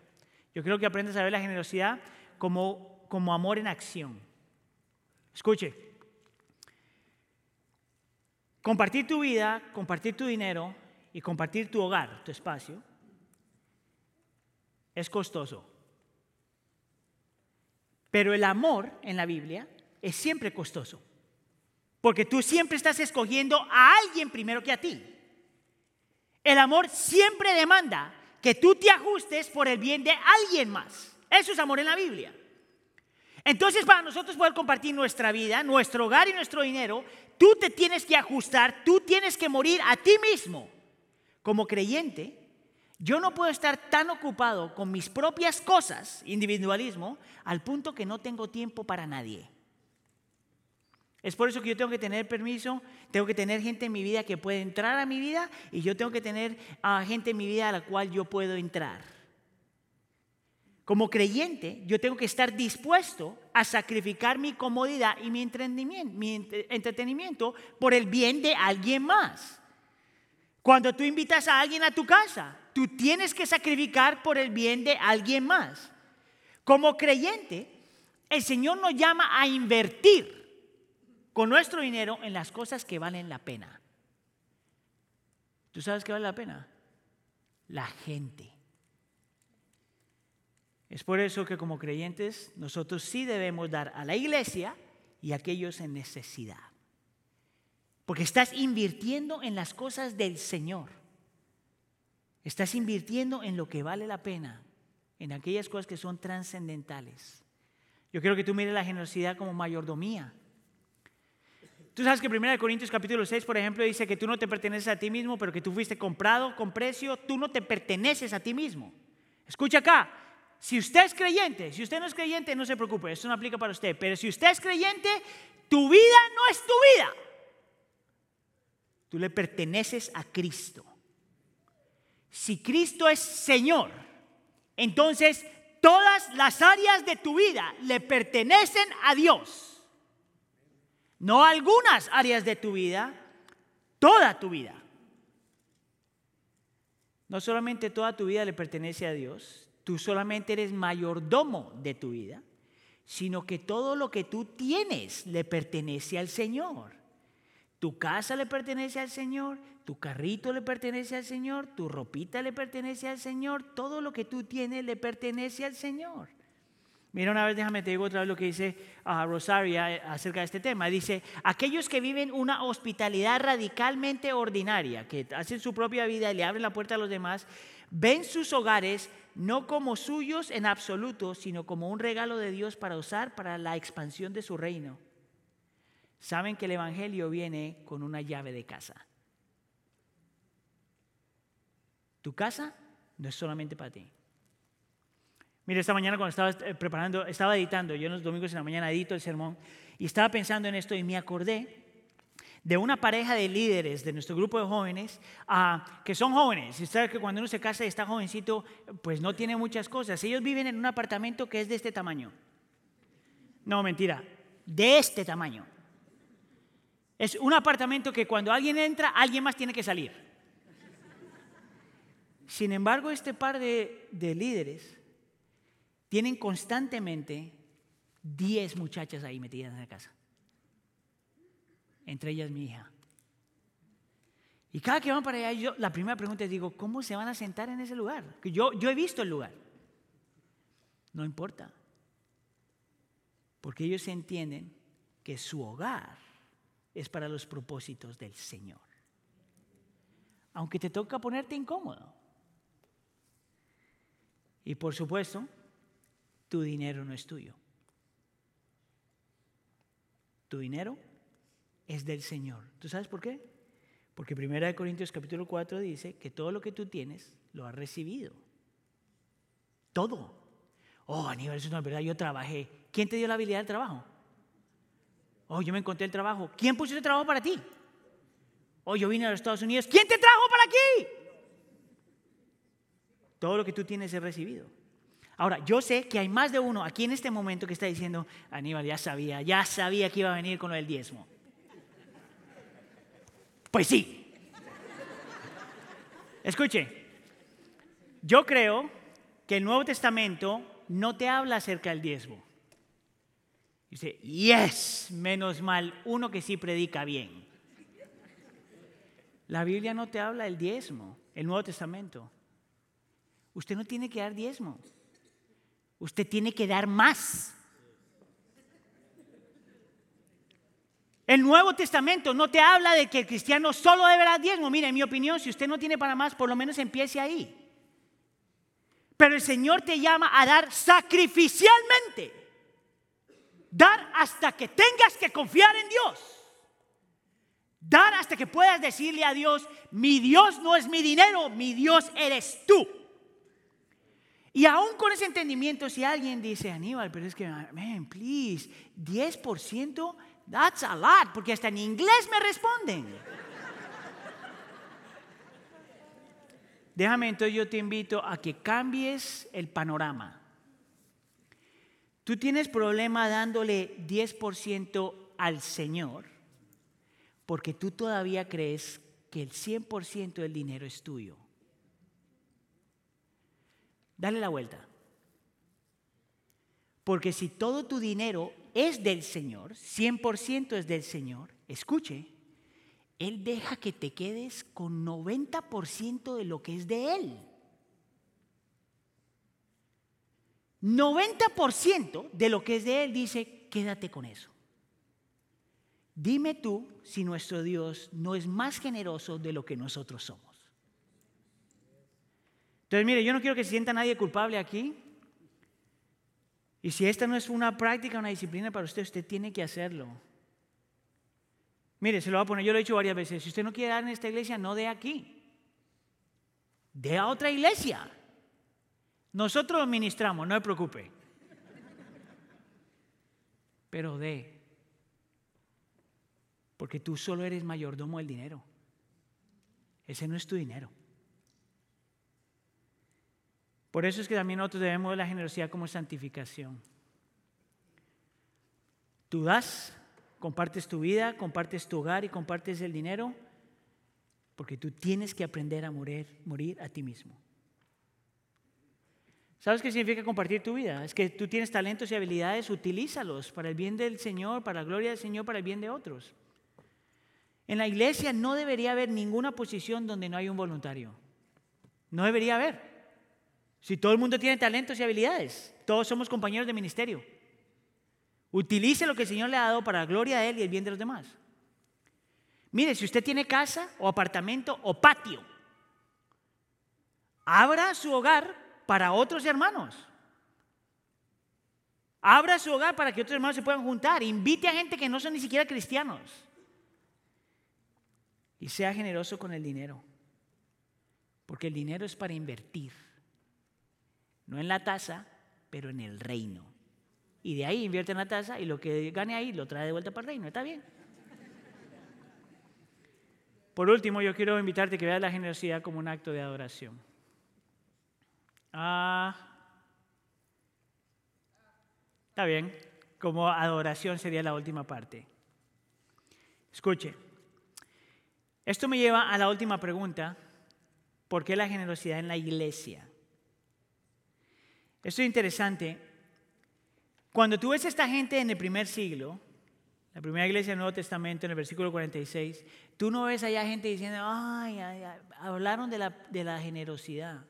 Yo creo que aprendes a ver la generosidad como, como amor en acción. Escuche. Compartir tu vida, compartir tu dinero y compartir tu hogar, tu espacio, es costoso. Pero el amor en la Biblia es siempre costoso. Porque tú siempre estás escogiendo a alguien primero que a ti. El amor siempre demanda que tú te ajustes por el bien de alguien más. Eso es amor en la Biblia. Entonces, para nosotros poder compartir nuestra vida, nuestro hogar y nuestro dinero, tú te tienes que ajustar, tú tienes que morir a ti mismo. Como creyente, yo no puedo estar tan ocupado con mis propias cosas, individualismo, al punto que no tengo tiempo para nadie. Es por eso que yo tengo que tener permiso, tengo que tener gente en mi vida que puede entrar a mi vida y yo tengo que tener a gente en mi vida a la cual yo puedo entrar. Como creyente, yo tengo que estar dispuesto a sacrificar mi comodidad y mi entretenimiento por el bien de alguien más. Cuando tú invitas a alguien a tu casa, tú tienes que sacrificar por el bien de alguien más. Como creyente, el Señor nos llama a invertir con nuestro dinero en las cosas que valen la pena. ¿Tú sabes qué vale la pena? La gente. Es por eso que como creyentes nosotros sí debemos dar a la iglesia y a aquellos en necesidad. Porque estás invirtiendo en las cosas del Señor. Estás invirtiendo en lo que vale la pena, en aquellas cosas que son trascendentales. Yo quiero que tú mires la generosidad como mayordomía. Tú sabes que 1 Corintios capítulo 6, por ejemplo, dice que tú no te perteneces a ti mismo, pero que tú fuiste comprado con precio, tú no te perteneces a ti mismo. Escucha acá, si usted es creyente, si usted no es creyente, no se preocupe, eso no aplica para usted, pero si usted es creyente, tu vida no es tu vida. Tú le perteneces a Cristo. Si Cristo es Señor, entonces todas las áreas de tu vida le pertenecen a Dios. No algunas áreas de tu vida, toda tu vida. No solamente toda tu vida le pertenece a Dios, tú solamente eres mayordomo de tu vida, sino que todo lo que tú tienes le pertenece al Señor. Tu casa le pertenece al Señor, tu carrito le pertenece al Señor, tu ropita le pertenece al Señor, todo lo que tú tienes le pertenece al Señor. Mira una vez, déjame te digo otra vez lo que dice uh, Rosaria acerca de este tema. Dice, aquellos que viven una hospitalidad radicalmente ordinaria, que hacen su propia vida y le abren la puerta a los demás, ven sus hogares no como suyos en absoluto, sino como un regalo de Dios para usar para la expansión de su reino. Saben que el Evangelio viene con una llave de casa. Tu casa no es solamente para ti. Mira, esta mañana cuando estaba eh, preparando, estaba editando, yo los domingos en la mañana edito el sermón, y estaba pensando en esto y me acordé de una pareja de líderes de nuestro grupo de jóvenes ah, que son jóvenes. Y sabes que cuando uno se casa y está jovencito, pues no tiene muchas cosas. Ellos viven en un apartamento que es de este tamaño. No, mentira, de este tamaño. Es un apartamento que cuando alguien entra, alguien más tiene que salir. Sin embargo, este par de, de líderes tienen constantemente 10 muchachas ahí metidas en la casa. Entre ellas mi hija. Y cada que van para allá, yo la primera pregunta es, digo, ¿cómo se van a sentar en ese lugar? Yo, yo he visto el lugar. No importa. Porque ellos entienden que su hogar es para los propósitos del Señor. Aunque te toca ponerte incómodo. Y por supuesto, tu dinero no es tuyo. Tu dinero es del Señor. ¿Tú sabes por qué? Porque 1 Corintios capítulo 4 dice que todo lo que tú tienes lo has recibido. Todo. Oh, Aníbal, eso no es verdad, yo trabajé. ¿Quién te dio la habilidad del trabajo? Oh, yo me encontré el trabajo. ¿Quién puso ese trabajo para ti? Oh, yo vine a los Estados Unidos. ¿Quién te trajo para aquí? Todo lo que tú tienes es recibido. Ahora, yo sé que hay más de uno aquí en este momento que está diciendo, Aníbal, ya sabía, ya sabía que iba a venir con lo del diezmo. Pues sí. Escuche, yo creo que el Nuevo Testamento no te habla acerca del diezmo. Dice, yes, menos mal, uno que sí predica bien. La Biblia no te habla del diezmo, el Nuevo Testamento. Usted no tiene que dar diezmo. Usted tiene que dar más. El Nuevo Testamento no te habla de que el cristiano solo debe dar diezmo. Mira, en mi opinión, si usted no tiene para más, por lo menos empiece ahí. Pero el Señor te llama a dar sacrificialmente. Dar hasta que tengas que confiar en Dios. Dar hasta que puedas decirle a Dios, mi Dios no es mi dinero, mi Dios eres tú. Y aún con ese entendimiento, si alguien dice, Aníbal, pero es que, man, please, 10%, that's a lot, porque hasta en inglés me responden. Déjame entonces yo te invito a que cambies el panorama. Tú tienes problema dándole 10% al Señor porque tú todavía crees que el 100% del dinero es tuyo. Dale la vuelta. Porque si todo tu dinero es del Señor, 100% es del Señor, escuche, Él deja que te quedes con 90% de lo que es de Él. 90% de lo que es de Él dice, quédate con eso. Dime tú si nuestro Dios no es más generoso de lo que nosotros somos. Entonces, mire, yo no quiero que se sienta nadie culpable aquí. Y si esta no es una práctica, una disciplina para usted, usted tiene que hacerlo. Mire, se lo voy a poner, yo lo he dicho varias veces, si usted no quiere dar en esta iglesia, no dé aquí. Dé a otra iglesia. Nosotros ministramos, no se preocupe. Pero dé. Porque tú solo eres mayordomo del dinero. Ese no es tu dinero. Por eso es que también nosotros debemos ver la generosidad como santificación. Tú das, compartes tu vida, compartes tu hogar y compartes el dinero porque tú tienes que aprender a morir, morir a ti mismo. ¿Sabes qué significa compartir tu vida? Es que tú tienes talentos y habilidades, utilízalos para el bien del Señor, para la gloria del Señor, para el bien de otros. En la iglesia no debería haber ninguna posición donde no hay un voluntario. No debería haber. Si todo el mundo tiene talentos y habilidades, todos somos compañeros de ministerio. Utilice lo que el Señor le ha dado para la gloria de Él y el bien de los demás. Mire, si usted tiene casa o apartamento o patio, abra su hogar para otros hermanos. Abra su hogar para que otros hermanos se puedan juntar. Invite a gente que no son ni siquiera cristianos. Y sea generoso con el dinero. Porque el dinero es para invertir. No en la tasa, pero en el reino. Y de ahí invierte en la tasa y lo que gane ahí lo trae de vuelta para el reino. ¿Está bien? Por último, yo quiero invitarte a que veas la generosidad como un acto de adoración. Ah, está bien, como adoración sería la última parte. Escuche, esto me lleva a la última pregunta, ¿por qué la generosidad en la iglesia? Esto es interesante. Cuando tú ves a esta gente en el primer siglo, la primera iglesia del Nuevo Testamento, en el versículo 46, tú no ves allá gente diciendo, ay, hablaron de la, de la generosidad.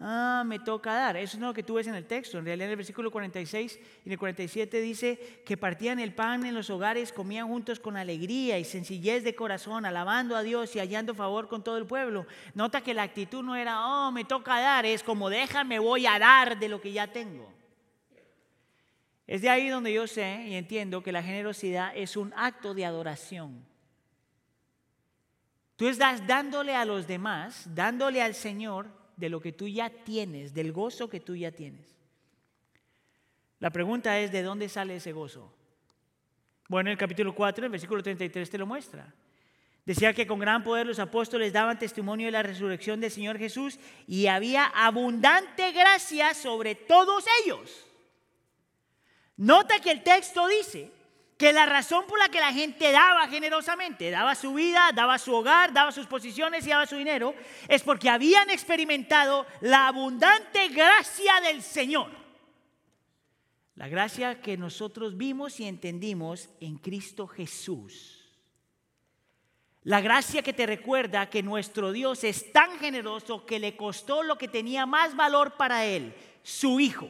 Ah, me toca dar. Eso es lo que tú ves en el texto. En realidad en el versículo 46 y en el 47 dice que partían el pan en los hogares, comían juntos con alegría y sencillez de corazón, alabando a Dios y hallando favor con todo el pueblo. Nota que la actitud no era, oh, me toca dar, es como déjame, voy a dar de lo que ya tengo. Es de ahí donde yo sé y entiendo que la generosidad es un acto de adoración. Tú estás dándole a los demás, dándole al Señor de lo que tú ya tienes, del gozo que tú ya tienes. La pregunta es, ¿de dónde sale ese gozo? Bueno, en el capítulo 4, el versículo 33 te lo muestra. Decía que con gran poder los apóstoles daban testimonio de la resurrección del Señor Jesús y había abundante gracia sobre todos ellos. Nota que el texto dice que la razón por la que la gente daba generosamente, daba su vida, daba su hogar, daba sus posiciones y daba su dinero, es porque habían experimentado la abundante gracia del Señor. La gracia que nosotros vimos y entendimos en Cristo Jesús. La gracia que te recuerda que nuestro Dios es tan generoso que le costó lo que tenía más valor para Él, su Hijo.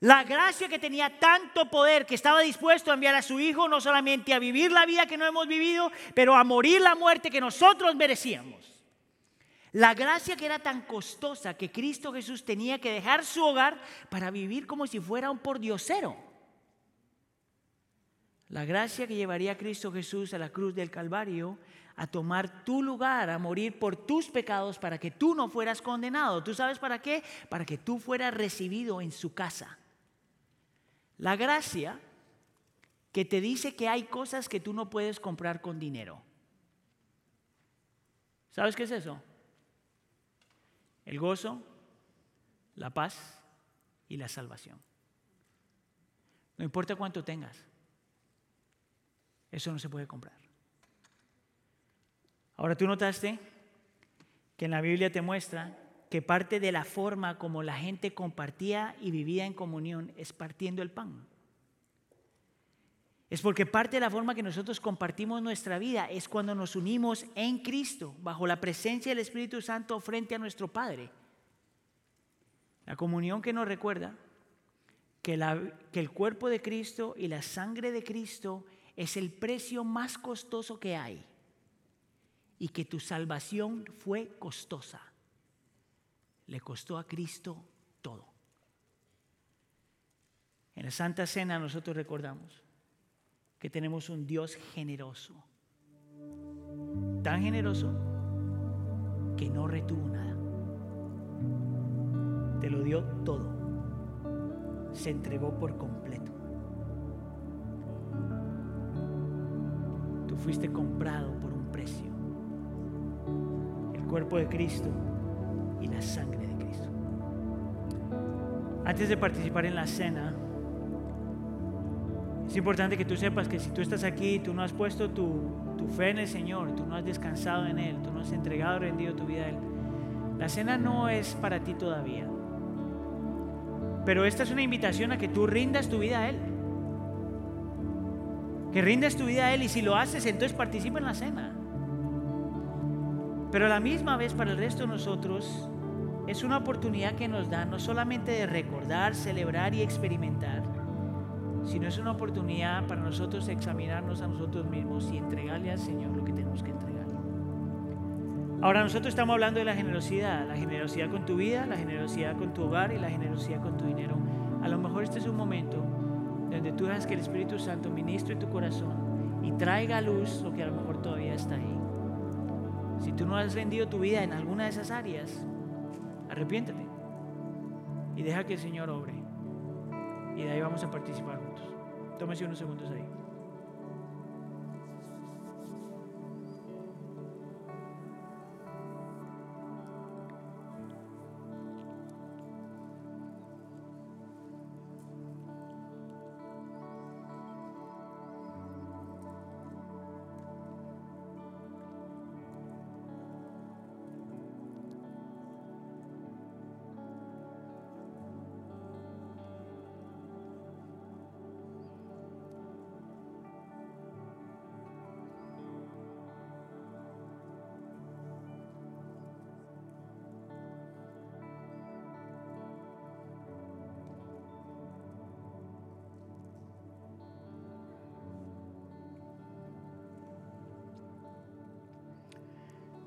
La gracia que tenía tanto poder que estaba dispuesto a enviar a su Hijo no solamente a vivir la vida que no hemos vivido, pero a morir la muerte que nosotros merecíamos. La gracia que era tan costosa que Cristo Jesús tenía que dejar su hogar para vivir como si fuera un pordiosero. La gracia que llevaría a Cristo Jesús a la cruz del Calvario a tomar tu lugar, a morir por tus pecados para que tú no fueras condenado. ¿Tú sabes para qué? Para que tú fueras recibido en su casa. La gracia que te dice que hay cosas que tú no puedes comprar con dinero. ¿Sabes qué es eso? El gozo, la paz y la salvación. No importa cuánto tengas, eso no se puede comprar. Ahora tú notaste que en la Biblia te muestra que parte de la forma como la gente compartía y vivía en comunión es partiendo el pan. Es porque parte de la forma que nosotros compartimos nuestra vida es cuando nos unimos en Cristo, bajo la presencia del Espíritu Santo frente a nuestro Padre. La comunión que nos recuerda que, que el cuerpo de Cristo y la sangre de Cristo es el precio más costoso que hay y que tu salvación fue costosa le costó a Cristo todo. En la Santa Cena nosotros recordamos que tenemos un Dios generoso, tan generoso que no retuvo nada. Te lo dio todo. Se entregó por completo. Tú fuiste comprado por un precio. El cuerpo de Cristo y la sangre de Cristo. Antes de participar en la cena, Es importante que tú sepas que si tú estás aquí, tú no has puesto tu, fe en el Señor, tú no has descansado en Él, tú no has entregado, rendido tu vida a Él, la cena no es para ti todavía. Pero esta es una invitación a que tú rindas tu vida a Él. Que rindas tu vida a Él y si lo haces, entonces participa en la cena. Pero a la misma vez para el resto de nosotros es una oportunidad que nos da no solamente de recordar, celebrar y experimentar, sino es una oportunidad para nosotros examinarnos a nosotros mismos y entregarle al Señor lo que tenemos que entregar. Ahora nosotros estamos hablando de la generosidad, la generosidad con tu vida, la generosidad con tu hogar y la generosidad con tu dinero. A lo mejor este es un momento donde tú dejas que el Espíritu Santo ministre tu corazón y traiga a luz lo que a lo mejor todavía está ahí. Si tú no has rendido tu vida en alguna de esas áreas, arrepiéntate y deja que el Señor obre. Y de ahí vamos a participar juntos. Tómese unos segundos ahí.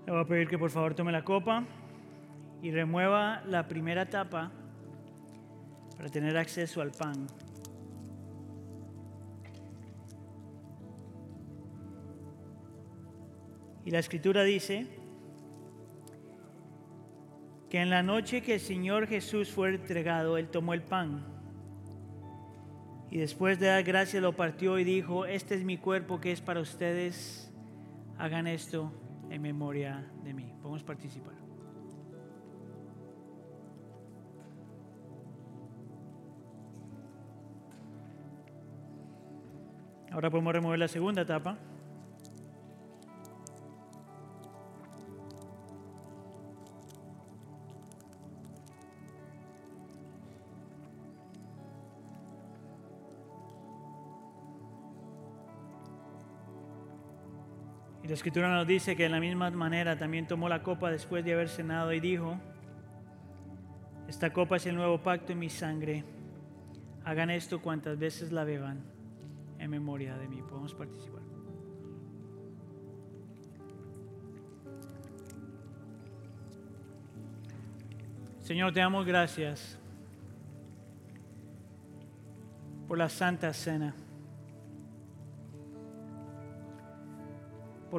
Le voy a pedir que por favor tome la copa y remueva la primera tapa para tener acceso al pan. Y la escritura dice que en la noche que el Señor Jesús fue entregado, Él tomó el pan y después de dar gracias lo partió y dijo, este es mi cuerpo que es para ustedes, hagan esto en memoria de mí. Podemos participar. Ahora podemos remover la segunda tapa. La escritura nos dice que de la misma manera también tomó la copa después de haber cenado y dijo, esta copa es el nuevo pacto en mi sangre. Hagan esto cuantas veces la beban en memoria de mí. Podemos participar. Señor, te damos gracias por la santa cena.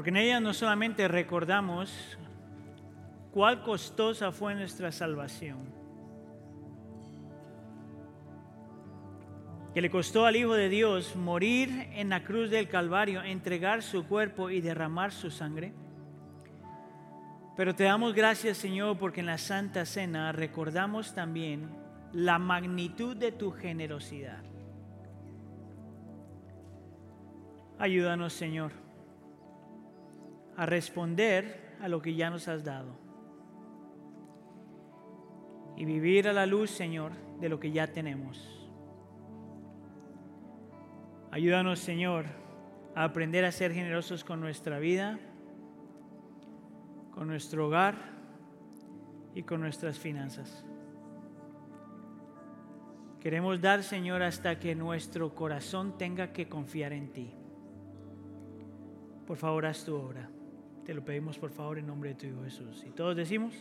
Porque en ella no solamente recordamos cuál costosa fue nuestra salvación, que le costó al Hijo de Dios morir en la cruz del Calvario, entregar su cuerpo y derramar su sangre. Pero te damos gracias, Señor, porque en la Santa Cena recordamos también la magnitud de tu generosidad. Ayúdanos, Señor a responder a lo que ya nos has dado. Y vivir a la luz, Señor, de lo que ya tenemos. Ayúdanos, Señor, a aprender a ser generosos con nuestra vida, con nuestro hogar y con nuestras finanzas. Queremos dar, Señor, hasta que nuestro corazón tenga que confiar en ti. Por favor, haz tu obra. Te lo pedimos por favor en nombre de tu Hijo Jesús. Y todos decimos...